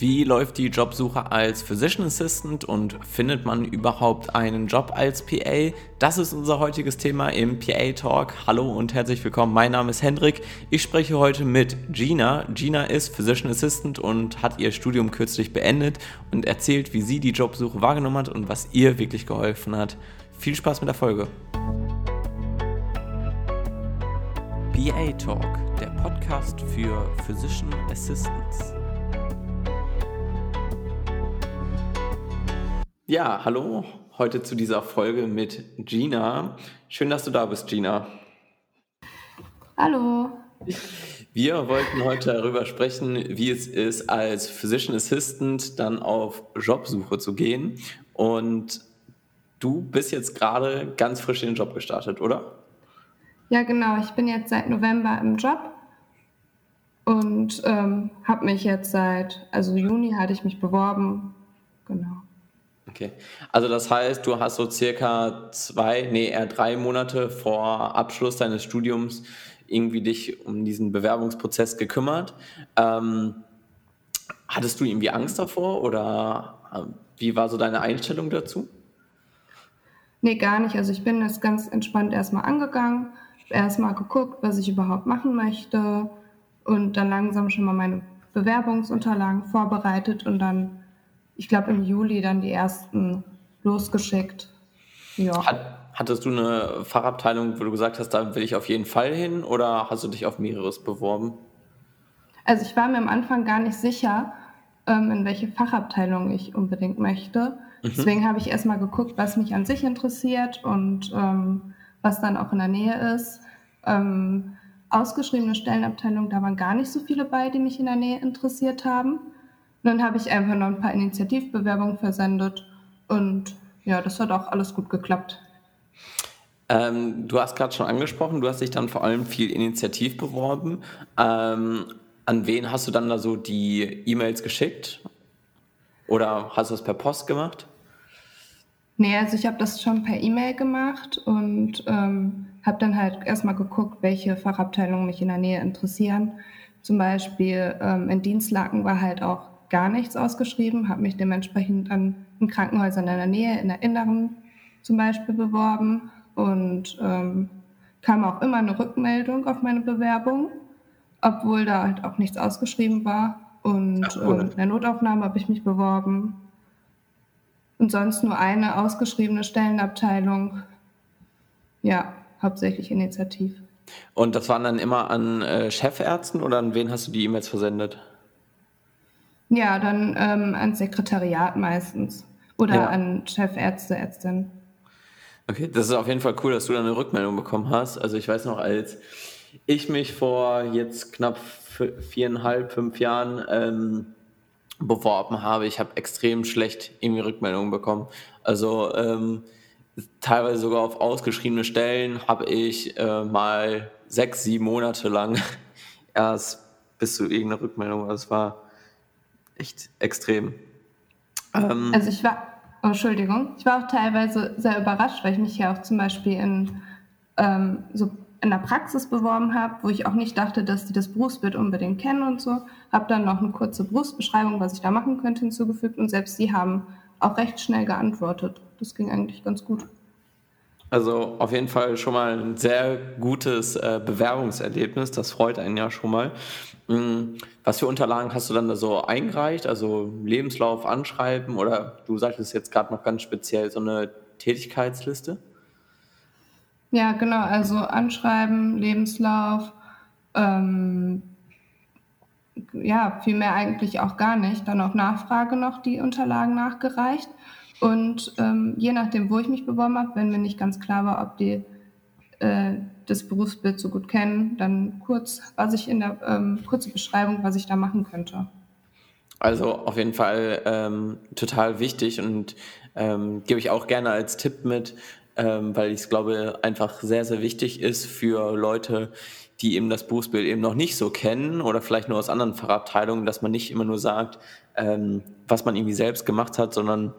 Wie läuft die Jobsuche als Physician Assistant und findet man überhaupt einen Job als PA? Das ist unser heutiges Thema im PA Talk. Hallo und herzlich willkommen. Mein Name ist Hendrik. Ich spreche heute mit Gina. Gina ist Physician Assistant und hat ihr Studium kürzlich beendet und erzählt, wie sie die Jobsuche wahrgenommen hat und was ihr wirklich geholfen hat. Viel Spaß mit der Folge. PA Talk, der Podcast für Physician Assistants. Ja, hallo, heute zu dieser Folge mit Gina. Schön, dass du da bist, Gina. Hallo. Wir wollten heute darüber sprechen, wie es ist, als Physician Assistant dann auf Jobsuche zu gehen. Und du bist jetzt gerade ganz frisch in den Job gestartet, oder? Ja, genau. Ich bin jetzt seit November im Job und ähm, habe mich jetzt seit, also Juni hatte ich mich beworben. Genau. Okay. Also das heißt, du hast so circa zwei, nee, eher drei Monate vor Abschluss deines Studiums irgendwie dich um diesen Bewerbungsprozess gekümmert. Ähm, hattest du irgendwie Angst davor oder äh, wie war so deine Einstellung dazu? Nee, gar nicht. Also ich bin das ganz entspannt erstmal angegangen, erstmal geguckt, was ich überhaupt machen möchte und dann langsam schon mal meine Bewerbungsunterlagen vorbereitet und dann ich glaube, im Juli dann die ersten losgeschickt. Ja. Hat, hattest du eine Fachabteilung, wo du gesagt hast, da will ich auf jeden Fall hin oder hast du dich auf mehreres beworben? Also ich war mir am Anfang gar nicht sicher, ähm, in welche Fachabteilung ich unbedingt möchte. Mhm. Deswegen habe ich erstmal geguckt, was mich an sich interessiert und ähm, was dann auch in der Nähe ist. Ähm, ausgeschriebene Stellenabteilung, da waren gar nicht so viele bei, die mich in der Nähe interessiert haben dann habe ich einfach noch ein paar Initiativbewerbungen versendet und ja, das hat auch alles gut geklappt. Ähm, du hast gerade schon angesprochen, du hast dich dann vor allem viel initiativ beworben. Ähm, an wen hast du dann da so die E-Mails geschickt? Oder hast du das per Post gemacht? Nee, also ich habe das schon per E-Mail gemacht und ähm, habe dann halt erstmal geguckt, welche Fachabteilungen mich in der Nähe interessieren. Zum Beispiel ähm, in Dienstlaken war halt auch gar nichts ausgeschrieben, habe mich dementsprechend an in Krankenhäusern in der Nähe, in der Inneren zum Beispiel beworben und ähm, kam auch immer eine Rückmeldung auf meine Bewerbung, obwohl da halt auch nichts ausgeschrieben war. Und Ach, cool. ähm, in der Notaufnahme habe ich mich beworben. Und sonst nur eine ausgeschriebene Stellenabteilung. Ja, hauptsächlich initiativ. Und das waren dann immer an äh, Chefärzten oder an wen hast du die E-Mails versendet? Ja, dann ähm, ans Sekretariat meistens oder ja. an Chefärzte, Ärztin. Okay, das ist auf jeden Fall cool, dass du da eine Rückmeldung bekommen hast. Also ich weiß noch, als ich mich vor jetzt knapp viereinhalb, fünf Jahren ähm, beworben habe, ich habe extrem schlecht irgendwie Rückmeldungen bekommen. Also ähm, teilweise sogar auf ausgeschriebene Stellen habe ich äh, mal sechs, sieben Monate lang erst bis zu irgendeiner Rückmeldung. Das war echt extrem. Ähm, also ich war, oh, Entschuldigung, ich war auch teilweise sehr überrascht, weil ich mich ja auch zum Beispiel in ähm, so in der Praxis beworben habe, wo ich auch nicht dachte, dass die das Berufsbild unbedingt kennen und so. Habe dann noch eine kurze Berufsbeschreibung, was ich da machen könnte, hinzugefügt und selbst die haben auch recht schnell geantwortet. Das ging eigentlich ganz gut. Also auf jeden Fall schon mal ein sehr gutes äh, Bewerbungserlebnis. Das freut einen ja schon mal. Mhm. Was für Unterlagen hast du dann da so eingereicht? Also Lebenslauf, Anschreiben oder du sagtest jetzt gerade noch ganz speziell so eine Tätigkeitsliste? Ja, genau. Also Anschreiben, Lebenslauf, ähm, ja, viel mehr eigentlich auch gar nicht. Dann auf Nachfrage noch die Unterlagen nachgereicht. Und ähm, je nachdem, wo ich mich beworben habe, wenn mir nicht ganz klar war, ob die äh, das Berufsbild so gut kennen, dann kurz, was ich in der ähm, kurze Beschreibung, was ich da machen könnte. Also auf jeden Fall ähm, total wichtig und ähm, gebe ich auch gerne als Tipp mit, ähm, weil ich es glaube einfach sehr, sehr wichtig ist für Leute, die eben das Berufsbild eben noch nicht so kennen oder vielleicht nur aus anderen Fachabteilungen, dass man nicht immer nur sagt, ähm, was man irgendwie selbst gemacht hat, sondern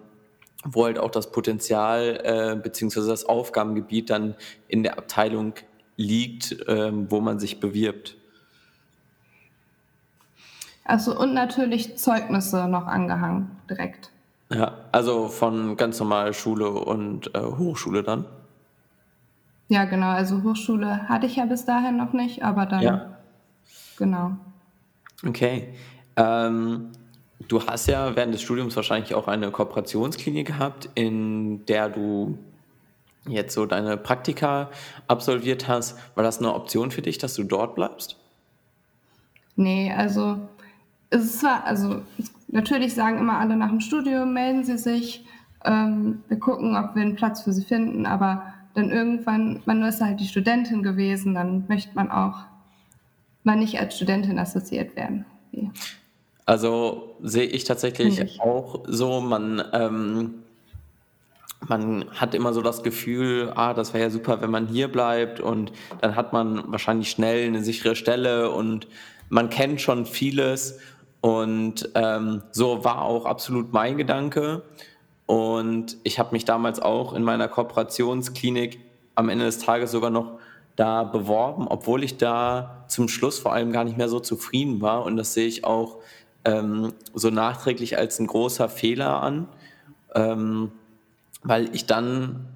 wo halt auch das Potenzial äh, beziehungsweise das Aufgabengebiet dann in der Abteilung liegt, äh, wo man sich bewirbt. Also und natürlich Zeugnisse noch angehangen, direkt. Ja, also von ganz normal Schule und äh, Hochschule dann? Ja, genau. Also Hochschule hatte ich ja bis dahin noch nicht, aber dann, Ja. genau. Okay. Ähm, du hast ja während des Studiums wahrscheinlich auch eine Kooperationsklinik gehabt, in der du jetzt so deine Praktika absolviert hast. War das eine Option für dich, dass du dort bleibst? Nee, also es ist zwar, also natürlich sagen immer alle nach dem Studium, melden sie sich, ähm, wir gucken, ob wir einen Platz für sie finden, aber dann irgendwann, man ist halt die Studentin gewesen, dann möchte man auch mal nicht als Studentin assoziiert werden. Okay. Also sehe ich tatsächlich ich. auch so, man, ähm, man hat immer so das Gefühl, ah, das wäre ja super, wenn man hier bleibt und dann hat man wahrscheinlich schnell eine sichere Stelle und man kennt schon vieles und ähm, so war auch absolut mein Gedanke und ich habe mich damals auch in meiner Kooperationsklinik am Ende des Tages sogar noch da beworben, obwohl ich da zum Schluss vor allem gar nicht mehr so zufrieden war und das sehe ich auch ähm, so nachträglich als ein großer Fehler an. Ähm, weil ich dann,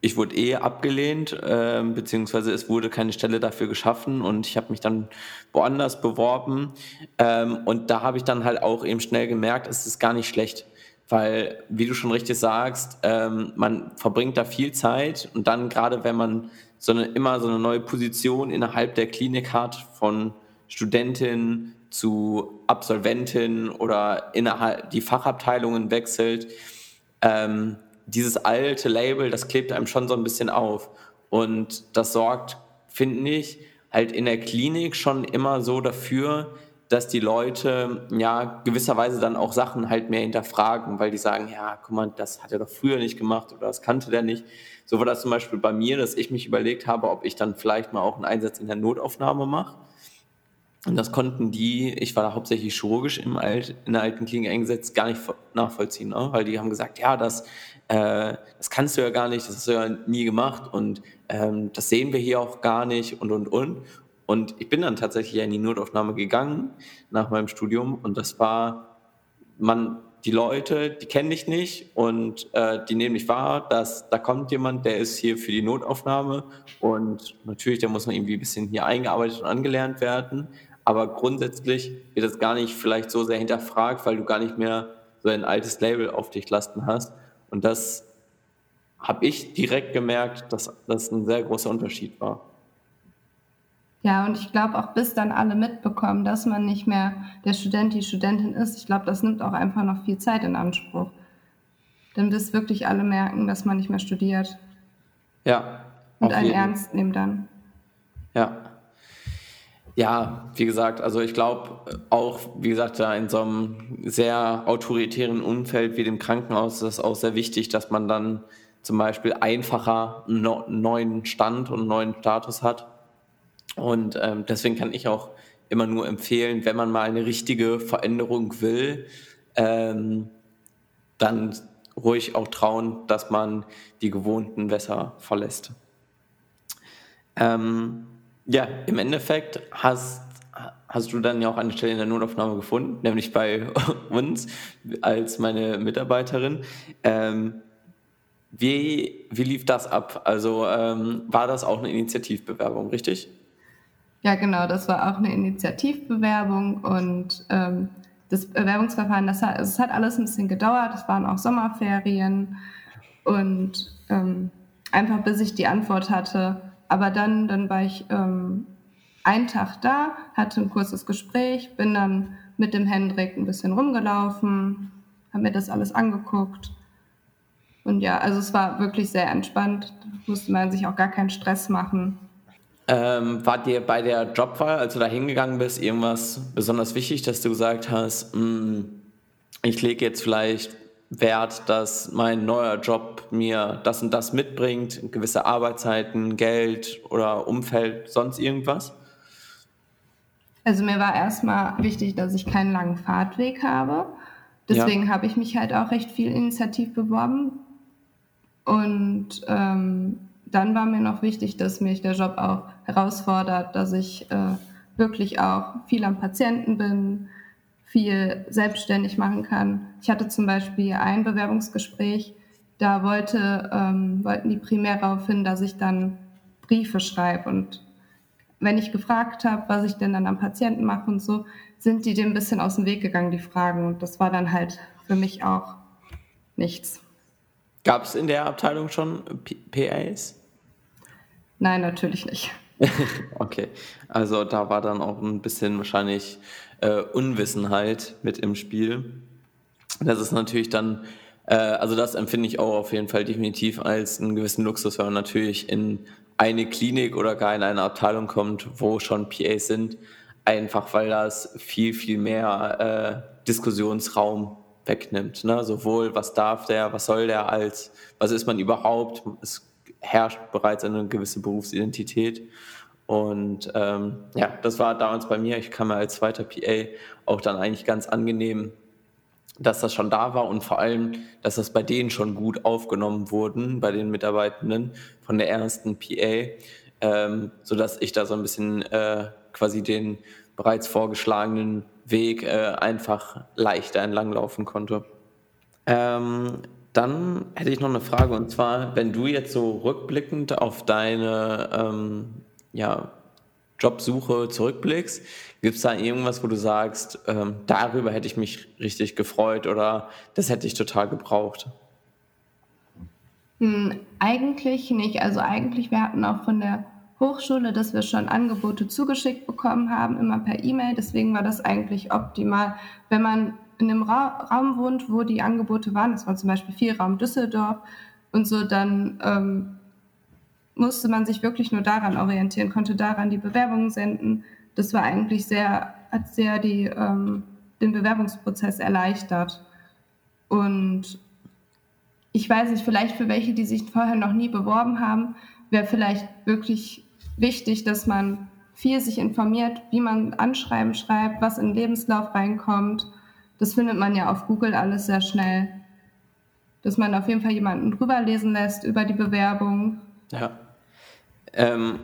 ich wurde eh abgelehnt, äh, beziehungsweise es wurde keine Stelle dafür geschaffen und ich habe mich dann woanders beworben. Ähm, und da habe ich dann halt auch eben schnell gemerkt, es ist gar nicht schlecht. Weil, wie du schon richtig sagst, ähm, man verbringt da viel Zeit und dann gerade, wenn man so eine, immer so eine neue Position innerhalb der Klinik hat, von Studentin zu Absolventin oder innerhalb die Fachabteilungen wechselt, ähm, dieses alte Label, das klebt einem schon so ein bisschen auf. Und das sorgt, finde ich, halt in der Klinik schon immer so dafür, dass die Leute ja gewisserweise dann auch Sachen halt mehr hinterfragen, weil die sagen, ja, guck mal, das hat er doch früher nicht gemacht oder das kannte der nicht. So war das zum Beispiel bei mir, dass ich mich überlegt habe, ob ich dann vielleicht mal auch einen Einsatz in der Notaufnahme mache. Und das konnten die, ich war da hauptsächlich chirurgisch im Alt, in der alten Klinik eingesetzt, gar nicht nachvollziehen, ne? weil die haben gesagt, ja, das, äh, das kannst du ja gar nicht, das hast du ja nie gemacht und ähm, das sehen wir hier auch gar nicht und, und, und. Und ich bin dann tatsächlich in die Notaufnahme gegangen nach meinem Studium und das war, man, die Leute, die kennen dich nicht und äh, die nehmen dich wahr, dass da kommt jemand, der ist hier für die Notaufnahme und natürlich, da muss man irgendwie ein bisschen hier eingearbeitet und angelernt werden, aber grundsätzlich wird das gar nicht vielleicht so sehr hinterfragt, weil du gar nicht mehr so ein altes Label auf dich lasten hast. Und das habe ich direkt gemerkt, dass das ein sehr großer Unterschied war. Ja, und ich glaube auch, bis dann alle mitbekommen, dass man nicht mehr der Student, die Studentin ist, ich glaube, das nimmt auch einfach noch viel Zeit in Anspruch. Dann bis wirklich alle merken, dass man nicht mehr studiert Ja, und einen jeden ernst nehmen dann. Ja. Ja, wie gesagt, also ich glaube auch, wie gesagt, da in so einem sehr autoritären Umfeld wie dem Krankenhaus ist es auch sehr wichtig, dass man dann zum Beispiel einfacher einen neuen Stand und einen neuen Status hat. Und ähm, deswegen kann ich auch immer nur empfehlen, wenn man mal eine richtige Veränderung will, ähm, dann ruhig auch trauen, dass man die gewohnten Wässer verlässt. Ähm, ja, im Endeffekt hast, hast du dann ja auch eine Stelle in der Notaufnahme gefunden, nämlich bei uns als meine Mitarbeiterin. Ähm, wie, wie lief das ab? Also ähm, war das auch eine Initiativbewerbung, richtig? Ja, genau, das war auch eine Initiativbewerbung und ähm, das Bewerbungsverfahren, das hat, es hat alles ein bisschen gedauert, es waren auch Sommerferien und ähm, einfach bis ich die Antwort hatte. Aber dann, dann war ich ähm, einen Tag da, hatte ein kurzes Gespräch, bin dann mit dem Hendrik ein bisschen rumgelaufen, habe mir das alles angeguckt. Und ja, also es war wirklich sehr entspannt, musste man sich auch gar keinen Stress machen. Ähm, war dir bei der Jobwahl, als du da hingegangen bist, irgendwas besonders wichtig, dass du gesagt hast, "Mm, ich lege jetzt vielleicht Wert, dass mein neuer Job mir das und das mitbringt, gewisse Arbeitszeiten, Geld oder Umfeld, sonst irgendwas? Also mir war erstmal wichtig, dass ich keinen langen Fahrtweg habe. Ja, Deswegen habe ich mich halt auch recht viel initiativ beworben. Und ähm, dann war mir noch wichtig, dass mich der Job auch herausfordert, dass ich äh, wirklich auch viel am Patienten bin, viel selbstständig machen kann. Ich hatte zum Beispiel ein Bewerbungsgespräch, da wollte, ähm, wollten die primär darauf hin, dass ich dann Briefe schreibe. Und wenn ich gefragt habe, was ich denn dann am Patienten mache und so, sind die dem ein bisschen aus dem Weg gegangen, die Fragen. Und das war dann halt für mich auch nichts. Gab es in der Abteilung schon PAs? Nein, natürlich nicht. okay, also da war dann auch ein bisschen wahrscheinlich äh, Unwissenheit mit im Spiel. Das ist natürlich dann, äh, also das empfinde ich auch auf jeden Fall definitiv als einen gewissen Luxus, wenn man natürlich in eine Klinik oder gar in eine Abteilung kommt, wo schon PAs sind, einfach weil das viel, viel mehr äh, Diskussionsraum wegnimmt. Ne? Sowohl, was darf der, was soll der als, was ist man überhaupt? Es herrscht bereits eine gewisse Berufsidentität. Und ähm, ja, das war damals bei mir. Ich kam mir als zweiter PA auch dann eigentlich ganz angenehm, dass das schon da war und vor allem, dass das bei denen schon gut aufgenommen wurden, bei den Mitarbeitenden von der ersten PA, ähm, sodass ich da so ein bisschen äh, quasi den bereits vorgeschlagenen Weg äh, einfach leichter entlanglaufen konnte. Ähm, dann hätte ich noch eine Frage und zwar, wenn du jetzt so rückblickend auf deine ähm, ja, Jobsuche zurückblickst, gibt es da irgendwas, wo du sagst, ähm, darüber hätte ich mich richtig gefreut oder das hätte ich total gebraucht? Hm, eigentlich nicht. Also eigentlich, wir hatten auch von der Hochschule, dass wir schon Angebote zugeschickt bekommen haben, immer per E-Mail. Deswegen war das eigentlich optimal. Wenn man in einem Ra Raum wohnt, wo die Angebote waren, das war zum Beispiel Vierraum Düsseldorf und so, dann ähm, musste man sich wirklich nur daran orientieren, konnte daran die Bewerbungen senden. Das war eigentlich sehr, hat sehr die, ähm, den Bewerbungsprozess erleichtert. Und ich weiß nicht, vielleicht für welche, die sich vorher noch nie beworben haben, wäre vielleicht wirklich wichtig, dass man viel sich informiert, wie man Anschreiben schreibt, was in den Lebenslauf reinkommt. Das findet man ja auf Google alles sehr schnell. Dass man auf jeden Fall jemanden drüber lesen lässt über die Bewerbung. Ja. Ähm,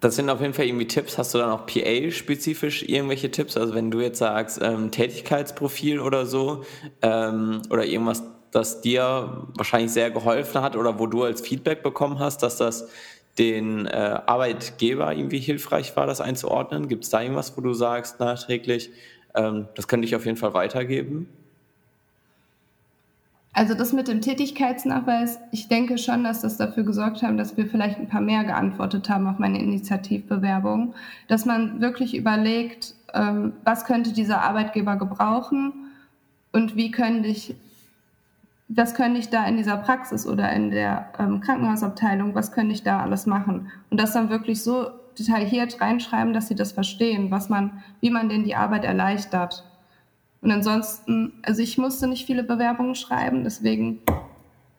das sind auf jeden Fall irgendwie Tipps. Hast du dann auch PA-spezifisch irgendwelche Tipps? Also wenn du jetzt sagst, ähm, Tätigkeitsprofil oder so, ähm, oder irgendwas, das dir wahrscheinlich sehr geholfen hat oder wo du als Feedback bekommen hast, dass das den äh, Arbeitgeber irgendwie hilfreich war, das einzuordnen? Gibt es da irgendwas, wo du sagst nachträglich, ähm, das könnte ich auf jeden Fall weitergeben? Also das mit dem Tätigkeitsnachweis, ich denke schon, dass das dafür gesorgt haben, dass wir vielleicht ein paar mehr geantwortet haben auf meine Initiativbewerbung, dass man wirklich überlegt, ähm, was könnte dieser Arbeitgeber gebrauchen und wie könnte ich was könnte ich da in dieser Praxis oder in der ähm, Krankenhausabteilung, was könnte ich da alles machen? Und das dann wirklich so detailliert reinschreiben, dass sie das verstehen, was man, wie man denn die Arbeit erleichtert. Und ansonsten, also ich musste nicht viele Bewerbungen schreiben, deswegen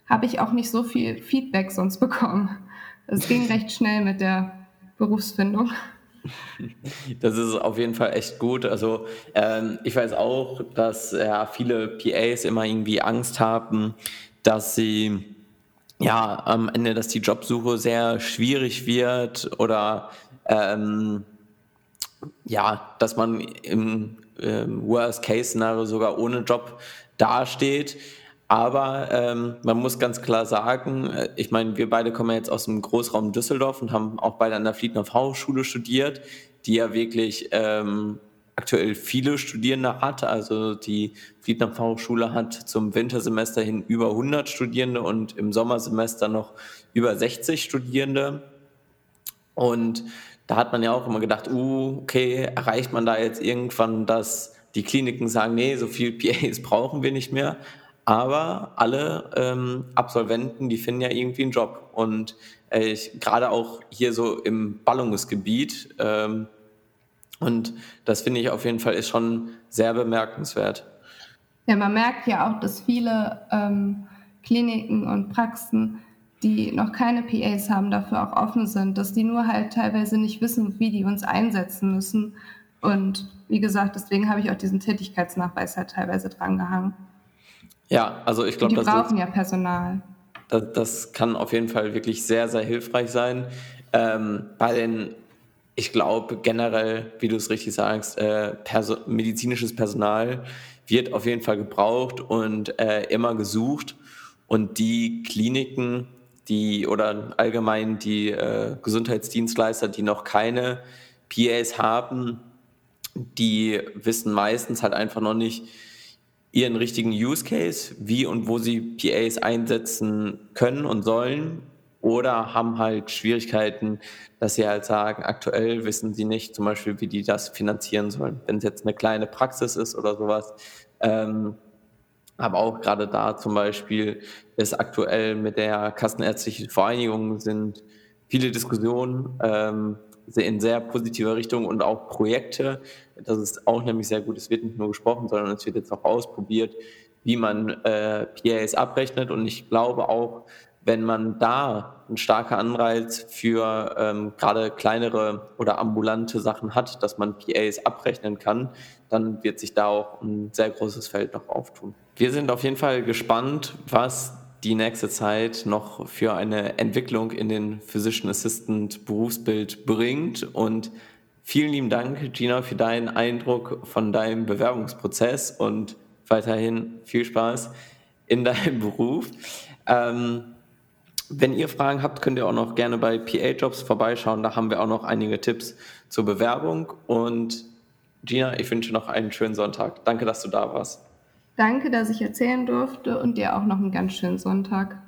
habe ich auch nicht so viel Feedback sonst bekommen. Es ging recht schnell mit der Berufsfindung. Das ist auf jeden Fall echt gut. Also ähm, ich weiß auch, dass ja, viele PAs immer irgendwie Angst haben, dass sie ja am Ende, dass die Jobsuche sehr schwierig wird oder ähm, ja, dass man im ähm, Worst-Case-Szenario sogar ohne Job dasteht. Aber ähm, man muss ganz klar sagen, äh, ich meine, wir beide kommen jetzt aus dem Großraum Düsseldorf und haben auch beide an der Fliedner Hochschule studiert, die ja wirklich ähm, aktuell viele Studierende hat. Also die Fliedner Hochschule hat zum Wintersemester hin über 100 Studierende und im Sommersemester noch über 60 Studierende. Und da hat man ja auch immer gedacht, uh, okay, erreicht man da jetzt irgendwann, dass die Kliniken sagen, nee, so viel PAs brauchen wir nicht mehr. Aber alle ähm, Absolventen, die finden ja irgendwie einen Job. Und äh, gerade auch hier so im Ballungsgebiet. Ähm, und das finde ich auf jeden Fall ist schon sehr bemerkenswert. Ja, man merkt ja auch, dass viele ähm, Kliniken und Praxen, die noch keine PAs haben, dafür auch offen sind, dass die nur halt teilweise nicht wissen, wie die uns einsetzen müssen. Und wie gesagt, deswegen habe ich auch diesen Tätigkeitsnachweis halt teilweise drangehangen. Ja, also ich glaube, die brauchen ja Personal. Das, das, kann auf jeden Fall wirklich sehr, sehr hilfreich sein. Ähm, bei den ich glaube generell, wie du es richtig sagst, äh, perso medizinisches Personal wird auf jeden Fall gebraucht und äh, immer gesucht. Und die Kliniken, die oder allgemein die äh, Gesundheitsdienstleister, die noch keine PAs haben, die wissen meistens halt einfach noch nicht ihren richtigen Use Case, wie und wo sie PAs einsetzen können und sollen oder haben halt Schwierigkeiten, dass sie halt sagen, aktuell wissen sie nicht zum Beispiel, wie die das finanzieren sollen. Wenn es jetzt eine kleine Praxis ist oder sowas. Ähm, aber auch gerade da zum Beispiel ist aktuell mit der Kassenärztlichen Vereinigung sind viele Diskussionen ähm, in sehr positiver Richtung und auch Projekte. Das ist auch nämlich sehr gut. Es wird nicht nur gesprochen, sondern es wird jetzt auch ausprobiert, wie man äh, PAs abrechnet. Und ich glaube auch, wenn man da ein starker Anreiz für ähm, gerade kleinere oder ambulante Sachen hat, dass man PAs abrechnen kann, dann wird sich da auch ein sehr großes Feld noch auftun. Wir sind auf jeden Fall gespannt, was die nächste Zeit noch für eine Entwicklung in den Physician Assistant Berufsbild bringt und vielen lieben Dank, Gina, für deinen Eindruck von deinem Bewerbungsprozess und weiterhin viel Spaß in deinem Beruf. Ähm, wenn ihr Fragen habt, könnt ihr auch noch gerne bei PA Jobs vorbeischauen. Da haben wir auch noch einige Tipps zur Bewerbung. Und Gina, ich wünsche noch einen schönen Sonntag. Danke, dass du da warst. Danke, dass ich erzählen durfte und dir auch noch einen ganz schönen Sonntag.